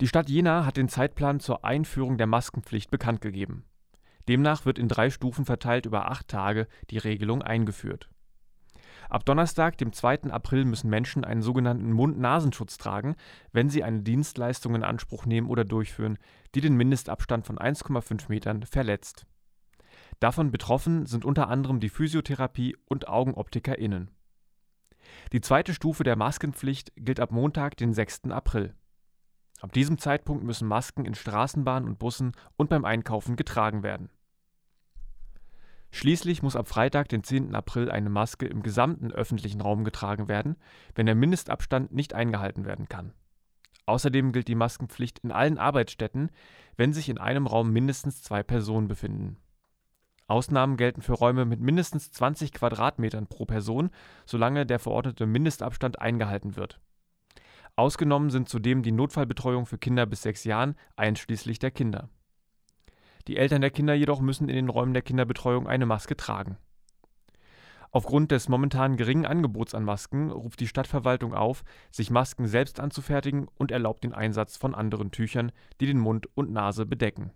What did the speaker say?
Die Stadt Jena hat den Zeitplan zur Einführung der Maskenpflicht bekannt gegeben. Demnach wird in drei Stufen verteilt über acht Tage die Regelung eingeführt. Ab Donnerstag, dem 2. April, müssen Menschen einen sogenannten Mund-Nasenschutz tragen, wenn sie eine Dienstleistung in Anspruch nehmen oder durchführen, die den Mindestabstand von 1,5 Metern verletzt. Davon betroffen sind unter anderem die Physiotherapie und AugenoptikerInnen. Die zweite Stufe der Maskenpflicht gilt ab Montag, den 6. April. Ab diesem Zeitpunkt müssen Masken in Straßenbahnen und Bussen und beim Einkaufen getragen werden. Schließlich muss ab Freitag, den 10. April, eine Maske im gesamten öffentlichen Raum getragen werden, wenn der Mindestabstand nicht eingehalten werden kann. Außerdem gilt die Maskenpflicht in allen Arbeitsstätten, wenn sich in einem Raum mindestens zwei Personen befinden. Ausnahmen gelten für Räume mit mindestens 20 Quadratmetern pro Person, solange der verordnete Mindestabstand eingehalten wird. Ausgenommen sind zudem die Notfallbetreuung für Kinder bis sechs Jahren, einschließlich der Kinder. Die Eltern der Kinder jedoch müssen in den Räumen der Kinderbetreuung eine Maske tragen. Aufgrund des momentan geringen Angebots an Masken ruft die Stadtverwaltung auf, sich Masken selbst anzufertigen und erlaubt den Einsatz von anderen Tüchern, die den Mund und Nase bedecken